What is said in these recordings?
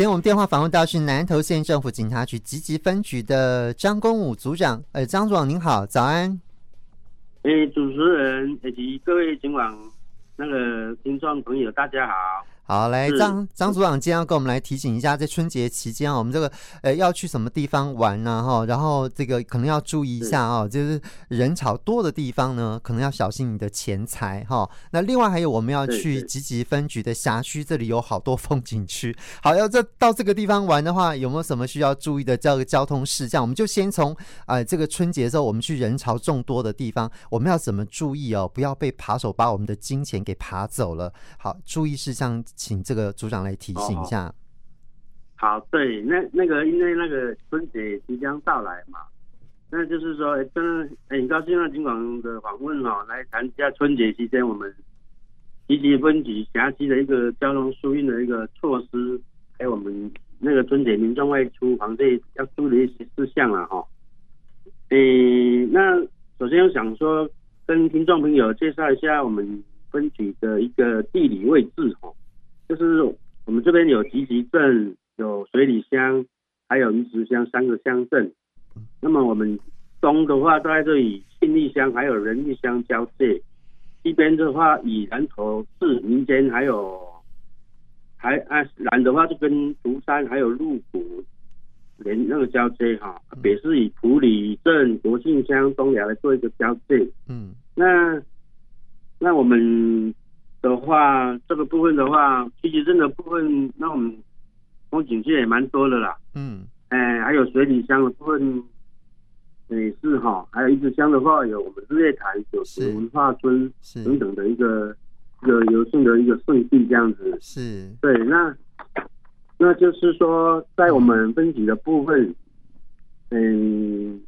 今天我们电话访问到是南投县政府警察局集集分局的张公武组长。呃，张总您好，早安。哎、主持人以及各位警网那个听众朋友，大家好。好，来张张组长，今天要跟我们来提醒一下，在春节期间啊，我们这个呃要去什么地方玩呢？哈，然后这个可能要注意一下啊，就是人潮多的地方呢，可能要小心你的钱财哈。那另外还有我们要去集集分局的辖区，这里有好多风景区。好，要这到这个地方玩的话，有没有什么需要注意的这个交通事项？我们就先从啊、呃、这个春节的时候，我们去人潮众多的地方，我们要怎么注意哦？不要被扒手把我们的金钱给扒走了。好，注意事项。请这个组长来提醒一下。好，对，那那个因为那个春节即将到来嘛，那就是说，欸、真的很高兴啊，警广的访问哦，来谈一下春节期间我们积极分局辖区的一个交通疏运的一个措施，还有我们那个春节民众外出防备要注意的一些事项了哈。诶、那首先我想说，跟听众朋友介绍一下我们分局的一个地理位置哈。就是我们这边有集集镇、有水里乡、还有鱼池乡三个乡镇。那么我们东的话，在这里信义乡还有仁义乡交界；西边的话，以南投市民间还有还啊南的话，就跟竹山还有鹿谷连那个交接哈。北是以埔里镇、国姓乡、东寮来做一个交界。嗯，那那我们。的话，这个部分的话，集集镇的部分，那我们风景区也蛮多的啦。嗯，哎、欸，还有水里乡的部分也是哈，还有一支乡的话，有我们日月潭、九十文化村等等的一个一个游胜的一个顺地这样子。是，对，那那就是说，在我们分局的部分，嗯，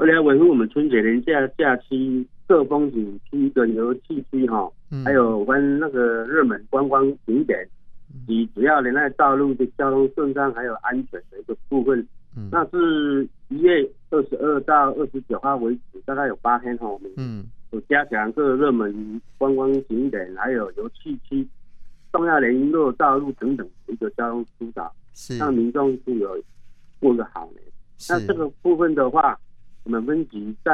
为了维护我们春节连假假期各风景区的游憩区哈。还有关那个热门观光景点，以主要连带道路的交通顺畅还有安全的一个部分，那是一月二十二到二十九号为止，大概有八天哈，我们有加强各热门观光景点，还有游憩区、重要联络道路等等的一个交通疏导，让民众是有过个好年。那这个部分的话。我们分局在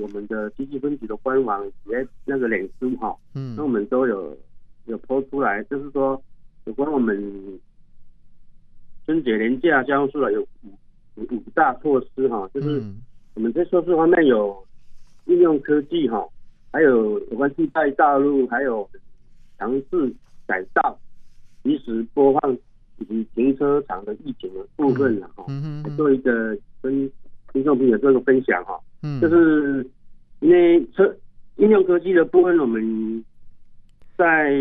我们的经济分局的官网也那个脸书哈，嗯，那我们都有有 po 出来，就是说有关我们春节连假交通疏导有五五大措施哈，就是我们在措施方面有应用科技哈，还有有关替代道路，还有强制改造、及时播放以及停车场的预警的部分了哈，做一个跟。听众朋友做个分享哈，嗯，就是因为车应用科技的部分，我们在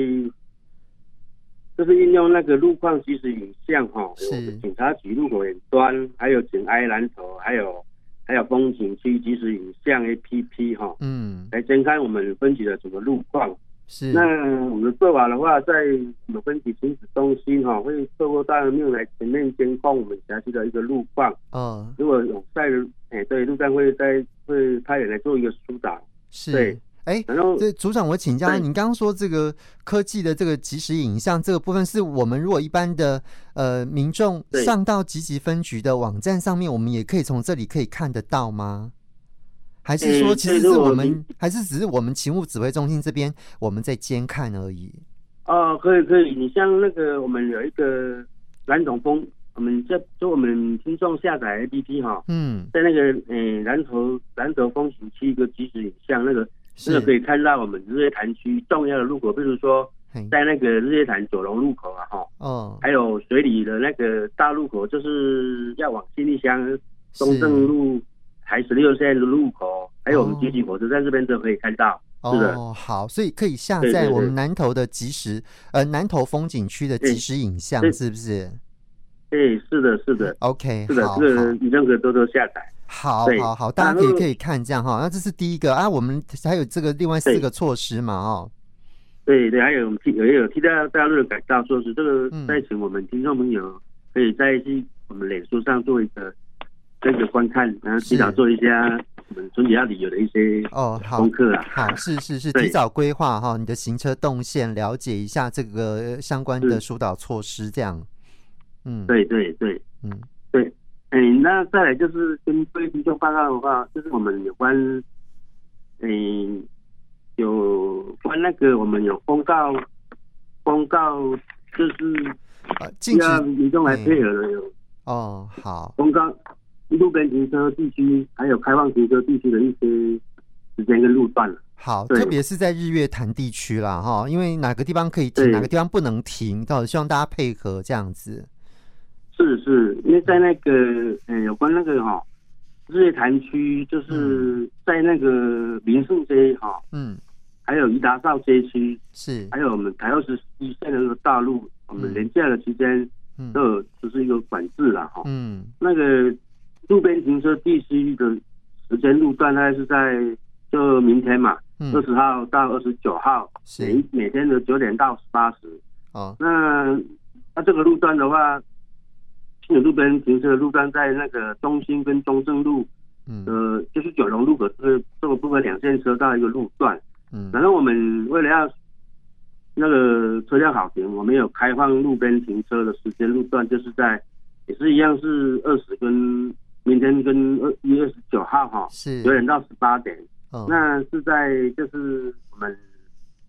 就是应用那个路况即时影像哈，有警察局路口远端，还有警哀蓝头，还有还有风景区即时影像 APP 哈，嗯，来监看我们分局的整个路况。是，那我们的做法的话，在我们分局行驶中心哈，会透过大人命来全面监控我们辖区的一个路况。嗯，如果有在哎，对，路上会在会派人来做一个疏导。是，对，哎，然后这组长，我请教，你刚刚说这个科技的这个即时影像这个部分，是我们如果一般的呃民众上到集集分局的网站上面，我们也可以从这里可以看得到吗？还是说，其实是我们，还是只是我们勤务指挥中心这边我们在监看而已？哦，可以可以，你像那个我们有一个蓝总风，我们这就我们听众下载 APP 哈，嗯，在那个诶蓝头蓝头风景区一个即时影像，那个那个可以看到我们日月潭区重要的路口，比如说在那个日月潭九龙路口啊，哈，哦，还有水里的那个大路口，就是要往新义乡中正路。台十六线的路口，还有我们集集火车站这边都可以看到。是的，哦，好，所以可以下载我们南投的即时，呃，南投风景区的即时影像，是不是？对，是的，是的。OK，是的，这个你任何都都下载。好，好，好，大家可以可以看这样哈。那这是第一个啊，我们还有这个另外四个措施嘛，哦。对对，还有我们替也有替代大陆的改造措施，这个再请我们听众朋友可以在去我们脸书上做一个。这个观看，然后提早做一下我们春节要旅游的一些哦功课啊。好，是是是，提早规划哈，你的行车动线，了解一下这个相关的疏导措施，这样。嗯，对对对，嗯，对，哎、欸，那再来就是跟各位听众报告的话，就是我们有关，哎、欸，有关那个我们有公告，公告就是啊，禁止。民众来配合的有、欸、哦，好，公告路边停车地区还有开放停车地区的一些时间跟路段了。好，特别是在日月潭地区啦，哈，因为哪个地方可以停，哪个地方不能停，到希望大家配合这样子。是是，因为在那个，呃，有关那个哈，日月潭区，就是在那个民宿街哈，嗯，还有宜达少街区，是，还有我们台二十一线的那个大路，我们连假的期间，都有就是一个管制了哈，嗯，那个路边停车地区的时间路段大概是在就明天嘛。二十号到二十九号，每每天的九点到十八时。哦，那那这个路段的话，新的路边停车的路段在那个中心跟中正路，嗯，呃，就是九龙路口这个这个部分两线车道一个路段。嗯，然后我们为了要那个车辆好停，我们有开放路边停车的时间路段，就是在也是一样是二十跟明天跟二一月十九号哈，是。九点到十八点。Oh. 那是在就是我们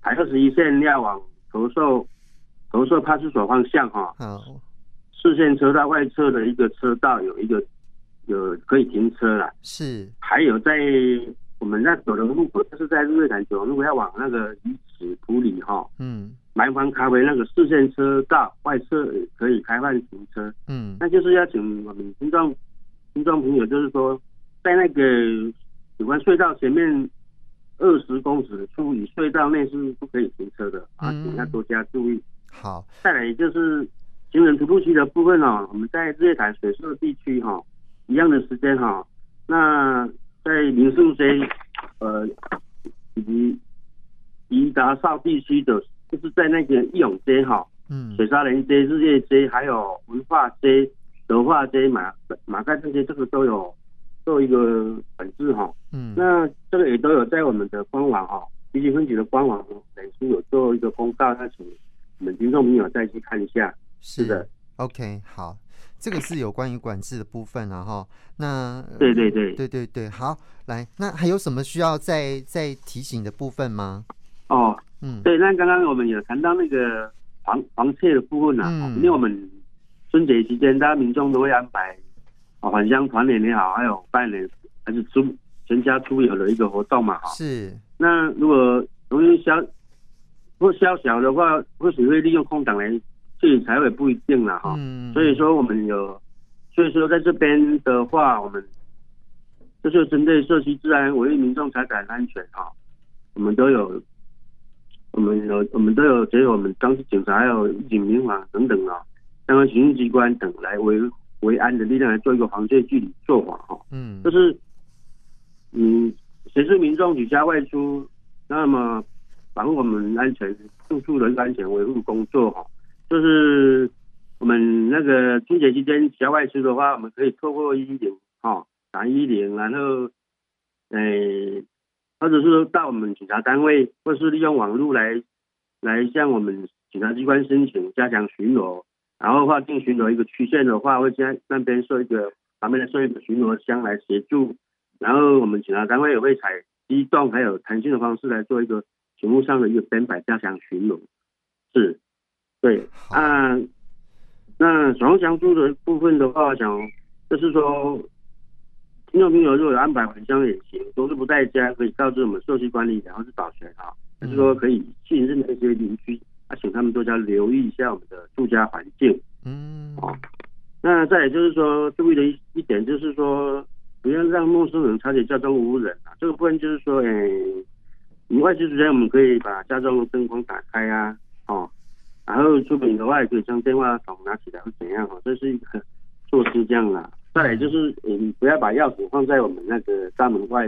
台二十一线要往投售投售派出所方向哈，哦，视线车道外侧的一个车道有一个有可以停车了，是，还有在我们那走的路口，就是在日月潭九龙路要往那个鱼池埔里哈，嗯，南方咖啡那个视线车道外侧可以开放停车，嗯，那就是要请我们听众听众朋友，就是说在那个。有关隧道前面二十公尺处以隧道内是不可以停车的啊，请大家多加注意。好，再来就是行人徒步区的部分哦，我们在日月潭水社地区哈，一样的时间哈。那在民胜街呃以及宜达邵地区的，就是在那个义勇街哈，嗯，水沙连街、日月街，还有文化街、德化街、马马盖这些，这个都有。做一个本质哈，嗯，那这个也都有在我们的官网哈，积极分局的官网本书有做一个公告，那请我们听众朋友再去看一下。是的，OK，好，这个是有关于管制的部分啊哈。那对对对对对对，好，来，那还有什么需要再再提醒的部分吗？哦，嗯，对，那刚刚我们有谈到那个黄黄切的部分啊，嗯，因为我们春节期间大家民众都会安排。返乡团年也好，还有拜年，还是出全家出游的一个活动嘛，哈。是。那如果容易消不消小的话，或许会利用空档来去才会不一定了，哈。嗯。所以说我们有，所以说在这边的话，我们就是针对社区治安、维护民众财产安全，哈，我们都有，我们有，我们都有只有我们当地警察还有警民网等等啊，相关行政机关等来维护。维安的力量来做一个防线距离做法哈，嗯，就是，嗯，谁是民众举家外出，那么保护我们安全住宿的安全维护工作哈，就是我们那个春节期间举家外出的话，我们可以透过一零哈打一零，然后，诶，或者是到我们警察单位，或是利用网络来来向我们警察机关申请加强巡逻。然后的话进巡逻一个区县的话，会在那边设一个旁边的设一个巡逻箱来协助。然后我们警察单位也会采机动还有弹性的方式来做一个屏幕上的一个编排加强巡逻。是，对啊。那守望相助的部分的话，我想就是说，听众朋友如果有安排返乡也行，都是不在家，可以告知我们社区管理，然后是保全啊，就是说可以信任的一些邻居。啊，请他们多加留意一下我们的住家环境。嗯，哦，那再也就是说，注意的一一点就是说，不要让陌生人察觉家中无人啊。这个部分就是说，哎、欸，你外出之前我们可以把家中的灯光打开啊，哦，然后出门的话也可以将电话筒拿起来或怎样哦，这是一个措施这样啦。再来就是，你不要把钥匙放在我们那个大门外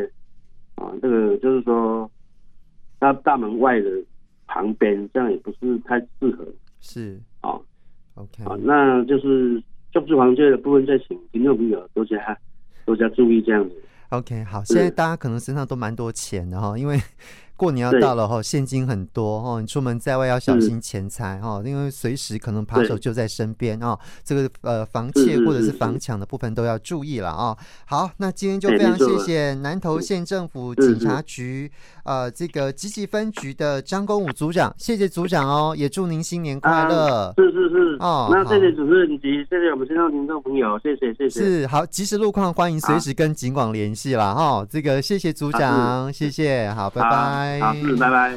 啊，这个就是说，那大门外的。旁边这样也不是太适合，是。啊、哦、，OK。啊，那就是住宿房间的部分，再请听众朋友多加多加注意这样子。OK，好，现在大家可能身上都蛮多钱的哈，因为过年要到了哈，现金很多哈，你出门在外要小心钱财哈，因为随时可能扒手就在身边啊。这个呃防窃或者是防抢的部分都要注意了啊。好，那今天就非常谢谢南投县政府警察局呃这个集集分局的张公武组长，谢谢组长哦，也祝您新年快乐。是是是哦，那谢谢主持人及谢谢我们线上听众朋友，谢谢谢谢。是好，及时路况欢迎随时跟警广联系了哈。这个谢谢组长，谢谢，好，拜拜好，是，拜拜。